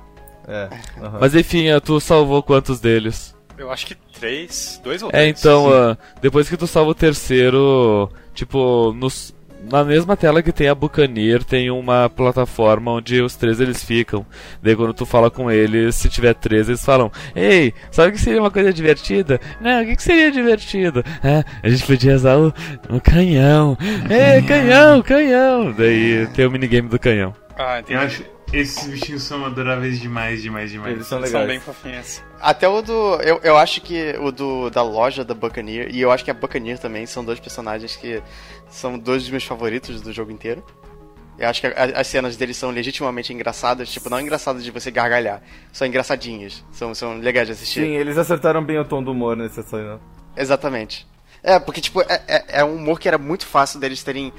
Speaker 1: É. aham.
Speaker 3: Mas enfim, ah, tu salvou quantos deles?
Speaker 5: Eu acho que três, dois ou
Speaker 3: É,
Speaker 5: três.
Speaker 3: então, ah, depois que tu salva o terceiro, tipo, nos, na mesma tela que tem a Buccaneer, tem uma plataforma onde os três eles ficam. Daí quando tu fala com eles, se tiver três, eles falam, Ei, sabe o que seria uma coisa divertida? Não, o que, que seria divertido? Ah, a gente podia usar o, o canhão. Ei, canhão, canhão! Daí tem o minigame do canhão.
Speaker 5: Ah,
Speaker 2: Eu
Speaker 5: entendi.
Speaker 2: acho esses bichinhos são adoráveis demais, demais, demais.
Speaker 1: Eles são legais.
Speaker 5: são bem fofinhos.
Speaker 4: Até o do. Eu, eu acho que o do da loja da Buccaneer e eu acho que a Buccaneer também são dois personagens que são dois dos meus favoritos do jogo inteiro. Eu acho que as cenas deles são legitimamente engraçadas, tipo, não engraçadas de você gargalhar, são engraçadinhas, são, são legais de assistir.
Speaker 1: Sim, eles acertaram bem o tom do humor nessa cena.
Speaker 4: Exatamente. É, porque, tipo, é, é, é um humor que era muito fácil deles terem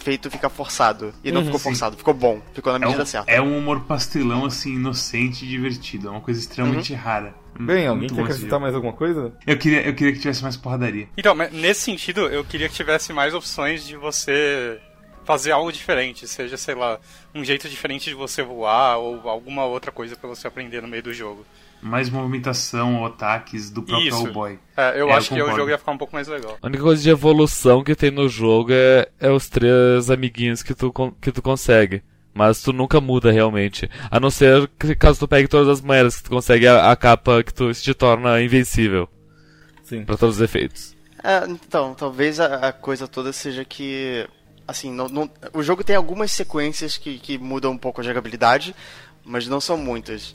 Speaker 4: feito ficar forçado. E não
Speaker 1: Uhum,
Speaker 4: ficou
Speaker 2: sim.
Speaker 4: forçado, ficou bom, ficou na
Speaker 2: É
Speaker 4: medida
Speaker 2: um,
Speaker 4: certa.
Speaker 2: é um humor pastelão, assim, inocente e divertido. É uma coisa extremamente rara.
Speaker 1: Bem, alguém
Speaker 2: Muito
Speaker 1: quer acrescentar mais alguma coisa?
Speaker 2: Eu queria, eu queria que tivesse mais porradaria.
Speaker 5: Então, nesse sentido, eu queria que tivesse mais opções de você fazer algo diferente. Seja, sei lá, um jeito diferente de você voar ou alguma outra coisa pra você aprender no meio do jogo.
Speaker 2: Mais movimentação ou ataques do próprio
Speaker 5: Isso.
Speaker 2: All-Boy.
Speaker 5: É, eu
Speaker 2: É, eu
Speaker 5: acho que o jogo ia ficar um pouco mais legal.
Speaker 3: A única coisa de evolução que tem no jogo é, é os três amiguinhos que tu, que tu consegue. Mas tu nunca muda realmente. A não ser que caso tu pegue todas as moedas que tu consegue a, a capa que tu se te torna invencível
Speaker 1: Sim.
Speaker 3: pra todos os efeitos.
Speaker 4: É, então, talvez a, a coisa toda seja que. Assim, não, não- o jogo tem algumas sequências que, que mudam um pouco a jogabilidade, mas não são muitas.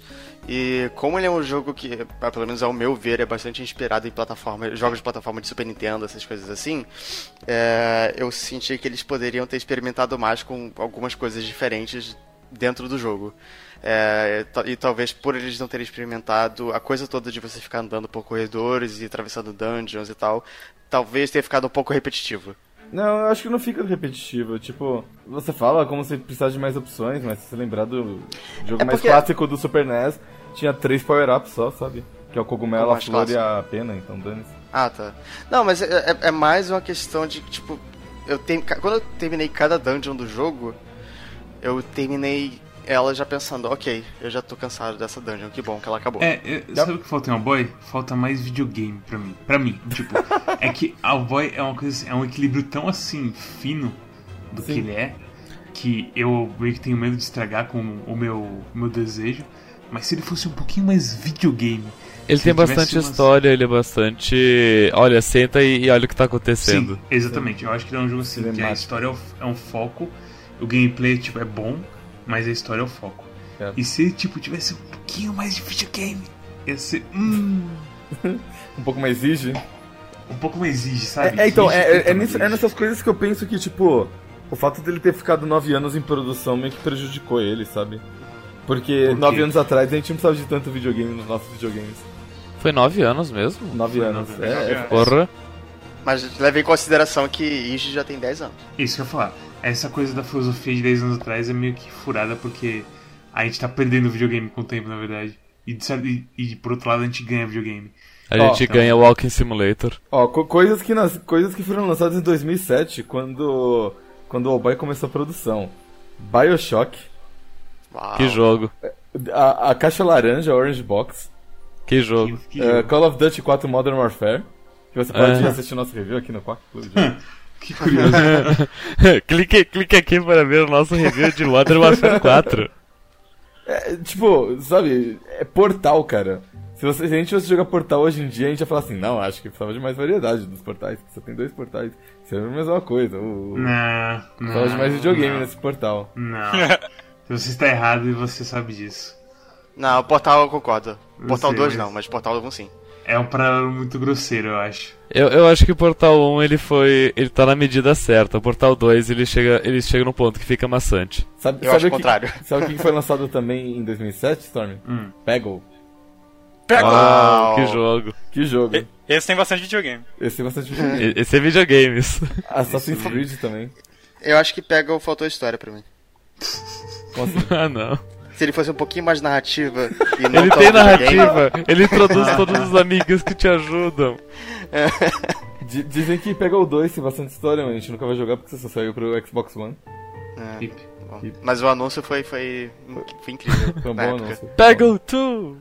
Speaker 4: E como ele é um jogo que, ah, pelo menos ao meu ver, é bastante inspirado em plataforma, jogos de plataforma de Super Nintendo, essas coisas assim, é, eu senti que eles poderiam ter experimentado mais com algumas coisas diferentes dentro do jogo. É, e talvez por eles não terem experimentado a coisa toda de você ficar andando por corredores e atravessando dungeons e tal, talvez tenha ficado um pouco repetitivo.
Speaker 1: Não, eu acho que não fica repetitivo. Tipo, você fala como se precisasse de mais opções, mas se você lembrar do jogo
Speaker 4: É
Speaker 1: mais
Speaker 4: porque-
Speaker 1: clássico do Super NES, tinha três power-ups só, sabe? Que é o cogumelo,
Speaker 4: Como
Speaker 1: a flor e a pena, então dane-se.
Speaker 4: Ah, tá. Não, mas é, é- é mais uma questão de, tipo, eu tenho, quando eu terminei cada dungeon do jogo, eu terminei ela já pensando, ok, eu já tô cansado dessa dungeon, que bom que ela acabou.
Speaker 2: É, é, sabe o que falta em Owlboy? Falta mais videogame pra mim. Pra mim, tipo, é que Owlboy é uma coisa é um equilíbrio tão assim, fino do que
Speaker 1: Sim.
Speaker 2: ele é, que eu meio que tenho medo de estragar com o meu, o meu desejo. Mas se ele fosse um pouquinho mais videogame.
Speaker 3: Ele tem
Speaker 2: tivesse
Speaker 3: bastante
Speaker 2: umas-
Speaker 3: história, ele é bastante. Olha, senta e, e olha o que tá acontecendo.
Speaker 2: Sim, exatamente. Eu acho que ele é um jogo assim, que a história é o, é um foco, o gameplay tipo, é bom, mas a história é o foco.
Speaker 1: É.
Speaker 2: E se ele tipo, tivesse um pouquinho mais de videogame, ia ser hum,
Speaker 1: Um pouco mais exige.
Speaker 2: um pouco mais exige, sabe?
Speaker 1: É, é, então, é, é, é, é nessas coisas que eu penso que, tipo, o fato dele ter ficado nove anos em produção meio que prejudicou ele, sabe? Porque
Speaker 2: Por
Speaker 1: nove anos atrás a gente não precisava de tanto videogame nos nossos videogames.
Speaker 3: Foi nove anos mesmo?
Speaker 1: Nove
Speaker 2: Foi
Speaker 1: anos.
Speaker 2: nove
Speaker 1: é, é,
Speaker 3: Porra.
Speaker 4: Mas leve em consideração que Iji já tem 10 anos.
Speaker 2: Isso que eu ia falar. Essa coisa da filosofia de 10 anos atrás é meio que furada porque a gente tá perdendo videogame com o tempo, na verdade. E, de e, e, por outro lado a gente ganha videogame.
Speaker 3: A
Speaker 1: Ó,
Speaker 3: gente
Speaker 2: então.
Speaker 3: ganha Walking Simulator.
Speaker 1: Ó, co- coisas, que nas, coisas que foram lançadas em 2007, quando, quando o All-Boy começou a produção. Bioshock,
Speaker 4: Uau.
Speaker 3: Que jogo.
Speaker 1: a, a Caixa Laranja, Orange Box,
Speaker 3: Que jogo.
Speaker 2: Que, que
Speaker 1: eh,
Speaker 2: jogo.
Speaker 1: Call of Duty 4 Modern Warfare, que você pode
Speaker 3: É.
Speaker 1: assistir nosso review aqui no Quack Club.
Speaker 2: Que curioso.
Speaker 3: clique, clique aqui para ver o nosso review de Modern Warfare 4.
Speaker 1: É, tipo, sabe, é portal, cara. Se, você, se a gente fosse jogar portal hoje em dia, a gente ia falar assim, não, acho que precisava de mais variedade dos portais, porque só tem dois portais. Isso é a mesma coisa. O,
Speaker 2: não, não.
Speaker 1: precisava de mais videogame
Speaker 2: não,
Speaker 1: nesse portal.
Speaker 2: Não. Você está errado e você sabe disso.
Speaker 4: Não, Portal eu concordo.
Speaker 2: Eu
Speaker 4: Portal
Speaker 2: sei,
Speaker 4: 2
Speaker 2: mas-
Speaker 4: não, mas Portal 1 sim.
Speaker 2: É um paralelo muito grosseiro, eu acho.
Speaker 3: Eu, eu acho que o Portal 1 ele foi. ele tá na medida certa. O Portal 2 ele chega, ele chega no ponto que fica maçante.
Speaker 1: Sabe,
Speaker 4: Eu
Speaker 1: sabe
Speaker 4: acho
Speaker 1: o
Speaker 4: o contrário.
Speaker 1: Que, sabe o que foi lançado também em 2007, Storm?
Speaker 2: Hum.
Speaker 1: Peggle.
Speaker 5: Pega!
Speaker 3: Ah,
Speaker 4: Uau.
Speaker 3: que jogo.
Speaker 1: Que jogo.
Speaker 5: E- Esse tem bastante videogame.
Speaker 1: Esse tem bastante videogame.
Speaker 3: Esse é videogames.
Speaker 1: Assassin's Creed também.
Speaker 4: Eu acho que pega o faltou história pra mim.
Speaker 1: Assim?
Speaker 3: ah, não.
Speaker 4: Se ele fosse um pouquinho mais narrativa e não
Speaker 3: Ele tem narrativa, ele introduz todos os amigos que te ajudam.
Speaker 1: Di- Dizem que Peggle 2 tem bastante história, mas a gente nunca vai jogar porque só saiu pro Xbox One.
Speaker 4: É,
Speaker 2: Hip.
Speaker 4: Mas o anúncio foi, foi, foi incrível.
Speaker 1: Foi um bom
Speaker 4: época.
Speaker 1: anúncio.
Speaker 3: Peggle 2!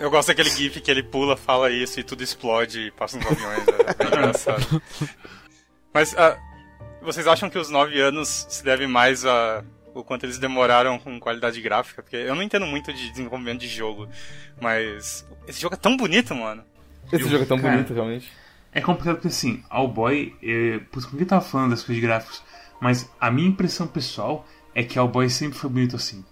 Speaker 5: Eu gosto daquele gif que ele pula, fala isso e tudo explode e passa uns aviões. É engraçado. Mas ah, vocês acham que os nove anos se deve mais a o quanto eles demoraram com qualidade gráfica? Porque eu não entendo muito de desenvolvimento de jogo, mas esse jogo é tão bonito, mano.
Speaker 1: Esse
Speaker 2: Eu-
Speaker 1: jogo é tão
Speaker 2: cara,
Speaker 1: bonito, realmente.
Speaker 2: É complicado porque assim, Owlboy, é, putz, como que eu tava falando das coisas de gráficos? Mas a minha impressão pessoal é que Owlboy sempre foi bonito assim.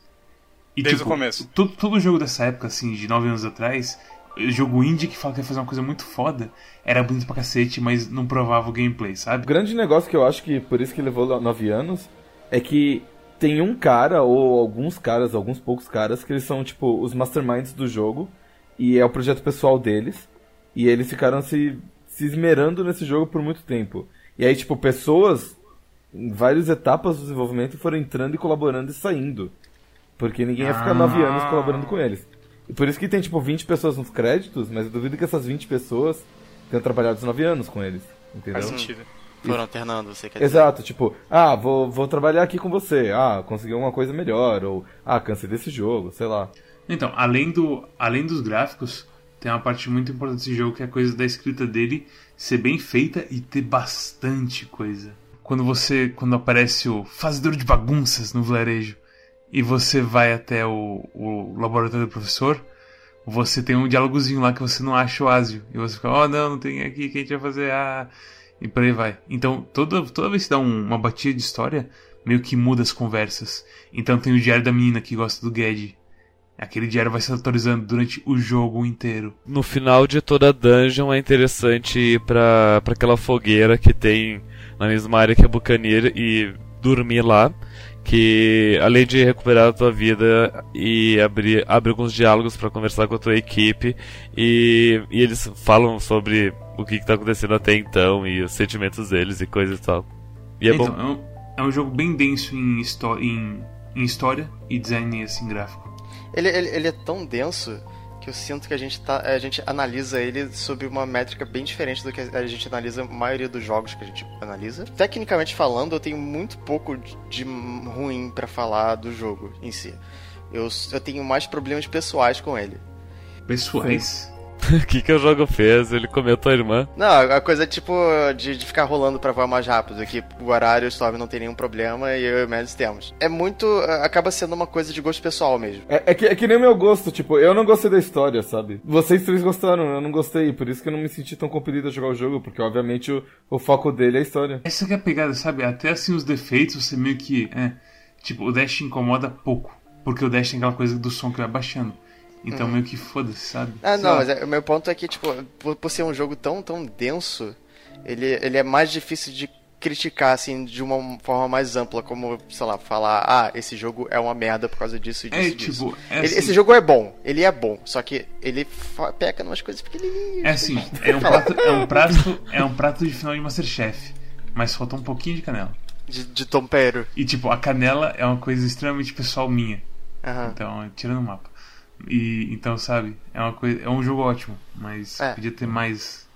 Speaker 2: E,
Speaker 5: Desde o começo.
Speaker 2: Todo, todo jogo dessa época, assim, de 9 anos atrás, jogo indie que fala que ia fazer uma coisa muito foda, era bonito pra cacete, mas não provava o gameplay,
Speaker 1: O
Speaker 2: sabe?
Speaker 1: grande negócio que eu acho que por isso que levou 9 anos é que tem um cara, ou alguns caras, alguns poucos caras, que eles são tipo os masterminds do jogo, e é o projeto pessoal deles, e eles ficaram se, se esmerando nesse jogo por muito tempo. E aí, tipo, pessoas em várias etapas do desenvolvimento foram entrando e colaborando e saindo. Porque ninguém ia ficar
Speaker 2: Ah.
Speaker 1: 9 anos colaborando com eles. E por isso que tem, tipo, 20 pessoas nos créditos, mas eu duvido que essas 20 pessoas tenham trabalhado os 9 anos com eles. Entendeu?
Speaker 5: Faz sentido.
Speaker 4: Foram alternando, você quer dizer.
Speaker 1: Exato, tipo, ah, vou, vou trabalhar aqui com você, ah, consegui alguma coisa melhor, ou ah, cansei desse jogo, sei lá.
Speaker 2: Então, além, do, além dos gráficos, tem uma parte muito importante desse jogo que é a coisa da escrita dele ser bem feita e ter bastante coisa. Quando você. Quando aparece o fazedor de bagunças no vilarejo e você vai até o, o laboratório do professor, você tem um diálogozinho lá que você não acha o Asio. E você fica, oh não, não tem aqui, que a vai fazer? Ah. E por aí vai. Então, toda, toda vez que dá um- uma batida de história, meio que muda as conversas. Então tem o diário da menina que gosta do Ged. Aquele diário vai se atualizando durante o jogo inteiro.
Speaker 3: No final de toda dungeon é interessante ir pra, pra aquela fogueira que tem na mesma área que a Buccaneer e dormir lá. Que além de recuperar a tua vida e abrir abre alguns diálogos para conversar com a tua equipe e, e eles falam sobre o que, está acontecendo até então e os sentimentos deles e coisas e tal. E é
Speaker 2: então,
Speaker 3: bom.
Speaker 2: É um, é um jogo bem denso em, em, em história e design assim, gráfico.
Speaker 4: Ele, ele, ele é tão denso que eu sinto que a gente, tá, a gente analisa ele sob uma métrica bem diferente do que a gente analisa a maioria dos jogos que a gente analisa. Tecnicamente falando, eu tenho muito pouco de ruim para falar do jogo em si. Eu, eu tenho mais problemas pessoais com ele.
Speaker 2: Pessoais?
Speaker 3: O que, que o jogo fez? Ele comeu tua irmã?
Speaker 4: Não, a coisa é tipo de, de ficar rolando pra voar mais rápido, que o horário e o Storm não tem nenhum problema e eu e o Mads temos. É muito. acaba sendo uma coisa de gosto pessoal mesmo.
Speaker 1: É, é, que, é que nem o meu gosto, tipo, eu não gostei da história, sabe? Vocês três gostaram, eu não gostei, por isso que eu não me senti tão compelido a jogar o jogo, porque obviamente o, o foco dele é a história.
Speaker 2: Essa que é a pegada, sabe? Até assim os defeitos, você meio que. É, tipo, o Dash incomoda pouco, porque o Dash tem aquela coisa do som que vai baixando. Então uhum. meio que foda-se, sabe?
Speaker 4: Ah, Sei não, lá. mas é, o meu ponto é que, tipo, por, por, ser um jogo tão, tão denso, ele, ele é mais difícil de criticar, assim, de uma forma mais ampla, como, sei lá, falar, ah, esse jogo é uma merda por causa disso e disso.
Speaker 2: É,
Speaker 4: disso.
Speaker 2: tipo, é
Speaker 4: ele,
Speaker 2: assim...
Speaker 4: Esse jogo é bom, ele é bom, só que ele peca em umas coisas pequenininhas.
Speaker 2: É assim, é um, prato, é, um prato, é um prato de final de Masterchef, mas falta um pouquinho de canela.
Speaker 4: De, de tompero.
Speaker 2: E, tipo, a canela é uma coisa extremamente pessoal minha.
Speaker 4: Uhum.
Speaker 2: Então, tirando o mapa. E então, sabe, é uma coisa, é um jogo ótimo, mas é. podia ter mais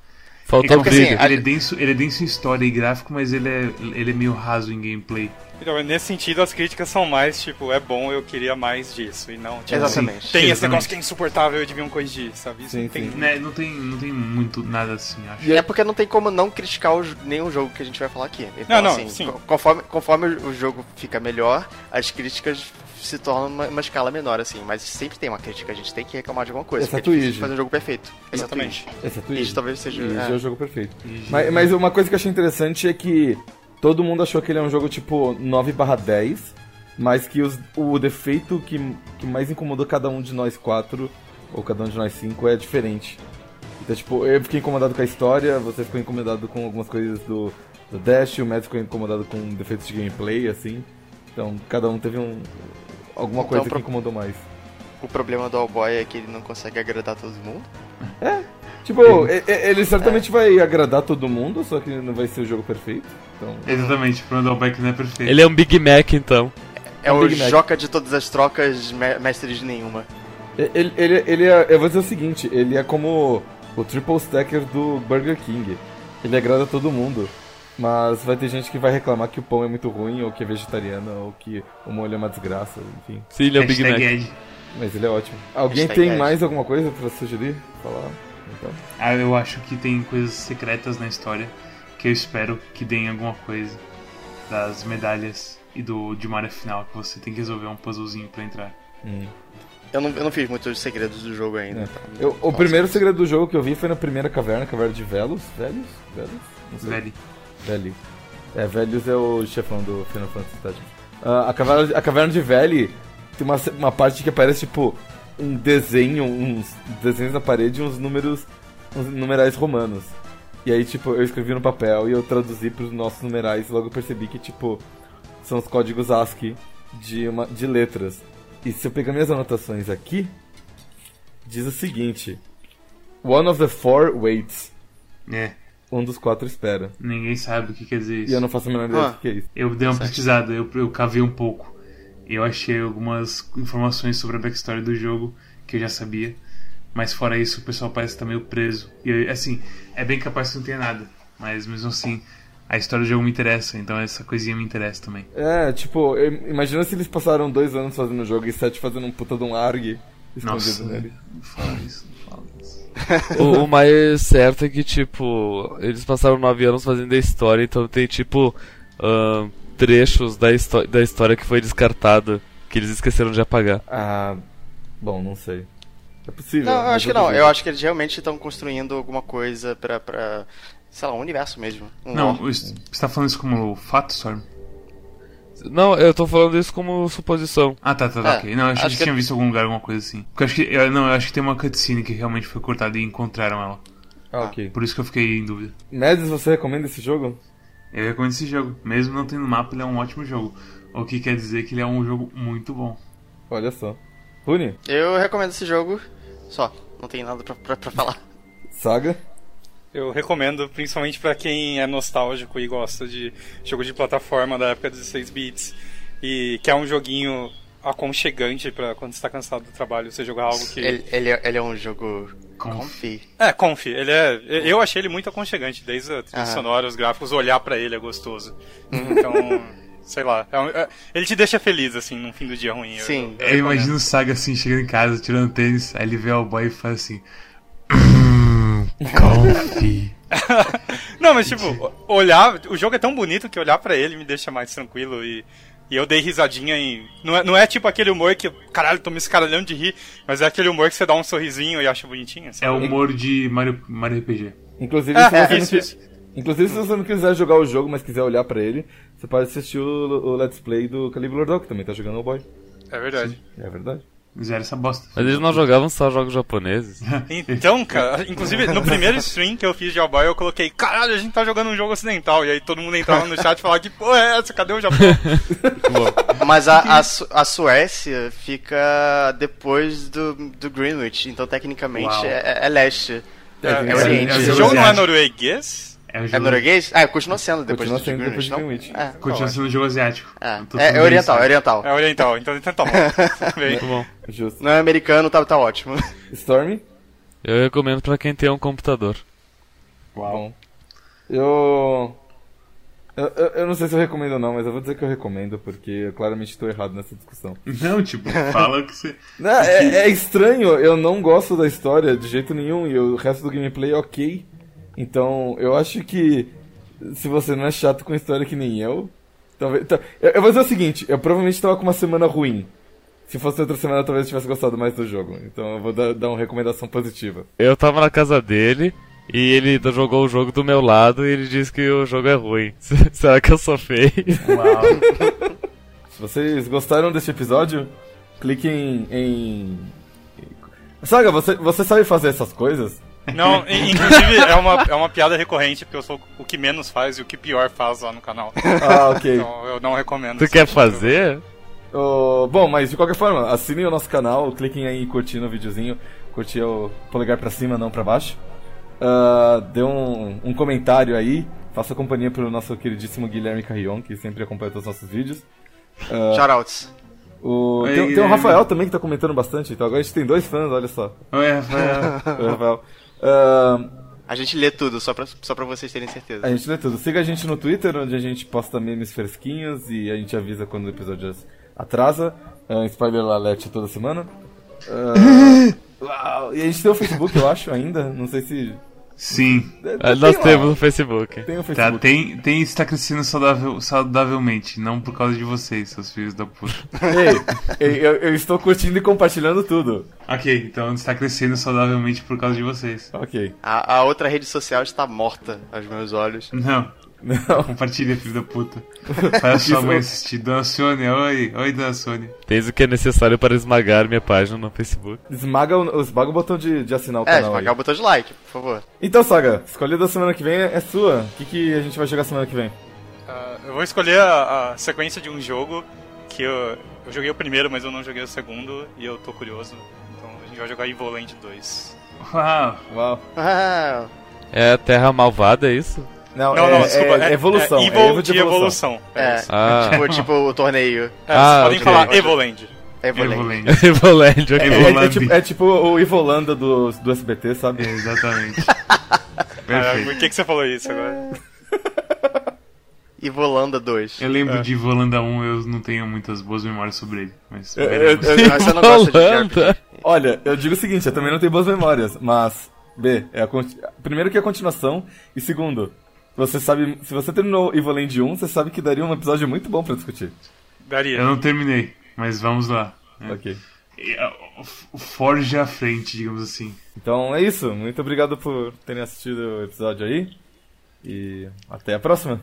Speaker 3: Faltou
Speaker 2: é, assim, ele, é denso, ele é denso em história e gráfico, mas ele é, ele é meio raso em gameplay.
Speaker 5: Então, nesse sentido, as críticas são mais, tipo, é bom, eu queria mais disso. E não, tipo,
Speaker 4: Exatamente.
Speaker 5: Tem
Speaker 4: Exatamente.
Speaker 5: esse negócio que é insuportável, eu deviam corrigir, sabe? Isso
Speaker 1: sim,
Speaker 5: não, tem...
Speaker 2: Né, não, tem, não tem muito nada assim, acho.
Speaker 4: É porque não tem como não criticar o, nenhum jogo que a gente vai falar aqui. Então,
Speaker 5: não, não,
Speaker 4: assim,
Speaker 5: sim.
Speaker 4: Conforme, conforme o jogo fica melhor, as críticas se tornam uma, uma, escala menor, assim. Mas sempre tem uma crítica, a gente tem que reclamar de alguma coisa.
Speaker 1: Exceto é
Speaker 4: fazer um jogo perfeito.
Speaker 5: Exatamente.
Speaker 1: Exceto
Speaker 4: Ige talvez seja...
Speaker 1: Ige é. é o jogo perfeito. Mas, mas uma coisa que eu achei interessante é que todo mundo achou que ele é um jogo tipo 9 barra 10, mas que os, o defeito que, que mais incomodou cada um de nós quatro, ou cada um de nós cinco, é diferente. Então, tipo, eu fiquei incomodado com a história, você ficou incomodado com algumas coisas do, do Dash, o Matt ficou incomodado com defeitos de gameplay, assim. Então, cada um teve um, alguma então, coisa que incomodou mais.
Speaker 4: O problema do All-Boy é que ele não consegue agradar todo mundo?
Speaker 1: É. Tipo, ele certamente é. vai agradar todo mundo, só que não vai ser o jogo perfeito. Então...
Speaker 2: Exatamente, o problema do All-Boy é que não é perfeito.
Speaker 3: Ele é um Big Mac, então.
Speaker 4: É, é um o joca de todas as trocas, mestre de nenhuma.
Speaker 1: Ele, ele, ele é, eu vou dizer o seguinte, ele é como o triple stacker do Burger King. Ele agrada todo mundo. Mas vai ter gente que vai reclamar que o pão é muito ruim, ou que é vegetariano, ou que o molho é uma desgraça, enfim.
Speaker 3: Sim, ele é o Big Mac. Ed.
Speaker 1: Mas ele é ótimo. Alguém Hashtag tem Ed. mais alguma coisa pra sugerir? Falar? Então.
Speaker 2: Ah, eu acho que tem coisas secretas na história que eu espero que deem alguma coisa. Das medalhas e do de área final, que você tem que resolver um puzzlezinho pra entrar.
Speaker 1: Hum.
Speaker 4: Eu não, eu não fiz muitos segredos do jogo ainda. É.
Speaker 1: Então, eu, o primeiro segredo do jogo que eu vi foi na primeira caverna, caverna de Velos. Velos? Velos?
Speaker 2: Não sei. Veli.
Speaker 1: Veli. É, Velios é o chefão do Final Fantasy Tactics. Uh, a, caverna, a caverna de Veli tem uma, uma parte que parece tipo um desenho, uns desenhos na parede e uns números, uns numerais romanos. E aí, tipo, eu escrevi no papel e eu traduzi para os nossos numerais e logo percebi que, tipo, são os códigos ASCII de, uma, de letras. E se eu pegar minhas anotações aqui, diz o seguinte: One of the four waits.
Speaker 2: É
Speaker 1: um dos quatro espera.
Speaker 2: Ninguém sabe o que quer dizer isso.
Speaker 1: E eu não faço a menor ideia ah. do que é isso.
Speaker 2: Eu dei uma pesquisada, eu, eu cavei um pouco. Eu achei algumas informações sobre a backstory do jogo que eu já sabia. Mas fora isso, o pessoal parece estar meio preso. E assim, é bem capaz que não tenha nada. Mas mesmo assim, a história do jogo me interessa, então essa coisinha me interessa também.
Speaker 1: É, tipo, imagina se eles passaram dois anos fazendo o jogo e sete fazendo um puta de um ARG escondido
Speaker 2: Nossa,
Speaker 1: nele.
Speaker 2: Não fala isso, não fala isso
Speaker 3: o, o, mais certo é que, tipo, eles passaram nove anos fazendo a história, então tem, tipo, uh, trechos da, da história que foi descartada, que eles esqueceram de apagar.
Speaker 1: Ah, bom, não sei. É possível.
Speaker 4: Não, eu acho que não. Eu acho que eles realmente estão construindo alguma coisa pra, pra, sei lá, um universo mesmo. Um
Speaker 2: não, lore. você tá falando isso como fato, Storm?
Speaker 3: Não, eu tô falando isso como suposição.
Speaker 2: Ah, tá, tá, tá,
Speaker 4: É,
Speaker 2: ok. Não, eu
Speaker 4: acho
Speaker 2: que,
Speaker 4: que-
Speaker 2: tinha visto em algum lugar alguma coisa assim. Porque eu acho que. eu- não, eu acho que tem uma cutscene que realmente foi cortada e encontraram ela.
Speaker 1: Ah, ok.
Speaker 2: Por isso que eu fiquei em dúvida.
Speaker 1: Mads, você recomenda esse jogo?
Speaker 2: Eu recomendo esse jogo. Mesmo não tendo mapa, ele é um ótimo jogo. O que quer dizer que ele é um jogo muito bom.
Speaker 1: Olha só. Rune,
Speaker 4: Eu recomendo esse jogo só. Não tem nada pra, pra, pra falar.
Speaker 1: Saga.
Speaker 5: Eu recomendo, principalmente pra quem é nostálgico e gosta de jogo de plataforma da época dos 16 bits e quer um joguinho aconchegante pra quando você tá cansado do trabalho, você jogar algo que
Speaker 4: Ele, ele, é, ele é um jogo
Speaker 2: Conf.
Speaker 4: comfy.
Speaker 5: É, Conf, ele é. Eu achei ele muito aconchegante, desde a trilha sonora, os gráficos, olhar pra ele é gostoso. Então, sei lá. é um- é- ele te deixa feliz, assim, num fim do dia ruim. eu-
Speaker 4: Sim.
Speaker 5: eu
Speaker 2: Eu
Speaker 5: recomendo.
Speaker 2: imagino o Saga assim, chegando em casa, tirando tênis, aí ele vê o boy e faz assim. "Hum, Confi.
Speaker 5: Não, mas tipo, o- olhar. O jogo é tão bonito que olhar pra ele me deixa mais tranquilo e. E eu dei risadinha em. Não é, não é tipo aquele humor que, caralho, tô me escaralhando de rir, mas é aquele humor que você dá um sorrisinho e acha bonitinho.
Speaker 2: É
Speaker 5: sabe?
Speaker 2: o humor de Mario, Mario RPG.
Speaker 1: Inclusive,
Speaker 5: É,
Speaker 1: se
Speaker 5: é,
Speaker 1: você
Speaker 5: isso,
Speaker 1: não,
Speaker 5: isso.
Speaker 1: Inclusive, se você não quiser jogar o jogo, mas quiser olhar pra ele, você pode assistir o, o Let's Play do Calibur Dog, que também tá jogando o boy.
Speaker 5: É verdade.
Speaker 1: É verdade.
Speaker 2: Zero essa bosta.
Speaker 3: Mas eles não jogavam só jogos japoneses.
Speaker 5: Então, cara, inclusive no primeiro stream que eu fiz de All-Boy, eu coloquei, caralho, a gente tá jogando um jogo ocidental. E aí todo mundo entrava no chat e falava, que porra é essa? Cadê o Japão?
Speaker 4: Mas a, a, Su- a Suécia fica depois do, do Greenwich, então tecnicamente
Speaker 2: Uau.
Speaker 4: é, é leste.
Speaker 5: É,
Speaker 4: É
Speaker 5: esse-
Speaker 4: Oriente.
Speaker 5: esse
Speaker 2: jogo
Speaker 5: jogo não é norueguês?
Speaker 2: É, um
Speaker 4: É
Speaker 2: jogo,
Speaker 4: norueguês? Ah, continua sendo depois
Speaker 1: Continua
Speaker 4: do
Speaker 1: sendo
Speaker 4: Greenwich,
Speaker 1: depois de
Speaker 4: não?
Speaker 1: Greenwich.
Speaker 4: É,
Speaker 2: Continua sendo um jogo asiático.
Speaker 4: é. É, é oriental, é oriental.
Speaker 5: É oriental, então então tá bom.
Speaker 3: Muito bom.
Speaker 1: Justo.
Speaker 4: Não é americano, tá, tá ótimo.
Speaker 1: Stormy?
Speaker 3: Eu recomendo pra quem tem um computador.
Speaker 1: Bom. Eu... eu. eu- Eu não sei se eu recomendo ou não, mas eu vou dizer que eu recomendo, porque eu claramente estou errado nessa discussão.
Speaker 2: Não, tipo, fala que você.
Speaker 1: Não, é, é estranho, eu não gosto da história de jeito nenhum, e o resto do gameplay é ok. Então, eu acho que se você não é chato com história que nem eu, talvez. tá- eu, eu vou dizer o seguinte, eu provavelmente tava com uma semana ruim. Se fosse outra semana, talvez eu tivesse gostado mais do jogo. Então eu vou dar, dar uma recomendação positiva.
Speaker 3: Eu tava na casa dele e ele jogou o jogo do meu lado e ele disse que o jogo é ruim. Será que eu sou feio?
Speaker 2: Uau.
Speaker 1: Se vocês gostaram deste episódio, cliquem em. Saga, você, você sabe fazer essas coisas?
Speaker 5: Não, inclusive é uma, é uma piada recorrente, porque eu sou o que menos faz e o que pior faz lá no canal.
Speaker 1: Ah, ok.
Speaker 5: Então eu não recomendo.
Speaker 3: Tu quer
Speaker 5: tipo de
Speaker 3: fazer?
Speaker 1: Ô, bom, mas de qualquer forma, assinem o nosso canal, cliquem aí em curtir no videozinho, curtir o polegar pra cima, não pra baixo. Ah, dê um, um comentário aí, faça companhia pro nosso queridíssimo Guilherme Carrion, que sempre acompanha todos os nossos vídeos. Ah,
Speaker 4: Shoutouts.
Speaker 1: o, tem, tem o. Rafael também que tá comentando bastante, então agora a gente tem dois fãs, olha só.
Speaker 2: Oi, Rafael.
Speaker 1: Oi, Rafael. Ah,
Speaker 4: A gente lê tudo, só pra, só pra vocês terem certeza.
Speaker 1: a gente lê tudo. Siga a gente no Twitter, onde a gente posta memes fresquinhos e a gente avisa quando o episódio atrasa. Uh, spoiler alert toda semana. Uau, e a gente tem o Facebook, eu acho, ainda. Não sei se.
Speaker 2: Sim.
Speaker 3: Ah,
Speaker 1: Tem
Speaker 3: Nós
Speaker 1: lá.
Speaker 3: temos no Facebook.
Speaker 1: Tem o
Speaker 2: Tá,
Speaker 1: Facebook.
Speaker 2: tem, tem está crescendo saudável, saudavelmente, não por causa de vocês, seus filhos da puta.
Speaker 1: Ei, ei, eu, eu estou curtindo e compartilhando tudo.
Speaker 2: ok, então está crescendo saudavelmente por causa de vocês.
Speaker 1: Ok.
Speaker 4: A, a outra rede social está morta aos meus olhos.
Speaker 2: Não,
Speaker 1: Não.
Speaker 2: compartilha, filho da puta. Faz a sua mãe assistir. Dona Sônia, oi. Oi, Dona Sônia.
Speaker 3: Tens o que é necessário para esmagar minha página no Facebook.
Speaker 1: Esmaga o, esmaga o botão de, de assinar o
Speaker 4: É,
Speaker 1: canal.
Speaker 4: esmagar o
Speaker 1: aí.
Speaker 4: botão de like, por favor.
Speaker 1: Então, Saga, escolha da semana que vem é sua. O que, que a gente vai jogar semana que vem?
Speaker 5: Ah, eu vou escolher a, a sequência de um jogo que eu, eu joguei o primeiro, mas eu não joguei o segundo e eu tô curioso. Então a gente vai jogar Evoland 2.
Speaker 2: Uau.
Speaker 1: Uau.
Speaker 4: Ah,
Speaker 3: É a Terra Malvada, é isso?
Speaker 1: Não,
Speaker 5: Não,
Speaker 1: é,
Speaker 5: não, desculpa.
Speaker 1: é, evolução.
Speaker 5: É
Speaker 1: É,
Speaker 5: Evil de evolução.
Speaker 4: é.
Speaker 5: isso.
Speaker 3: Ah.
Speaker 4: Tipo, tipo o torneio.
Speaker 5: É,
Speaker 3: Ah,
Speaker 5: vocês podem
Speaker 3: ok.
Speaker 5: falar Evoland.
Speaker 4: Evolente.
Speaker 2: Evolente.
Speaker 3: Evoland,
Speaker 1: É,
Speaker 3: ok.
Speaker 1: é- é tipo, é tipo o Ivolanda do, do SBT, sabe?
Speaker 2: Exatamente.
Speaker 5: Ah,
Speaker 2: Perfeito.
Speaker 5: por que, que você falou isso agora?
Speaker 4: E Volanda 2.
Speaker 2: Eu lembro de Volanda 1, eu não tenho muitas boas memórias sobre ele. Mas
Speaker 1: Eu- eu-
Speaker 2: veremos.
Speaker 1: eu-
Speaker 4: Mas você não gosta de.
Speaker 1: Olha, eu digo o seguinte, eu também não tenho boas memórias, mas B, é a primeiro que é a continuação e segundo, você sabe, se você terminou Evoland 1, você sabe que daria um episódio muito bom pra discutir.
Speaker 5: Daria.
Speaker 2: Eu não terminei, mas vamos lá. É.
Speaker 1: OK.
Speaker 2: Ah, o Forge à frente, digamos assim.
Speaker 1: Então é isso, muito obrigado por terem assistido o episódio aí e até a próxima.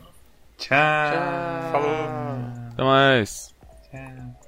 Speaker 2: Tchau.
Speaker 5: Falou.
Speaker 3: Até mais.
Speaker 2: Tchau.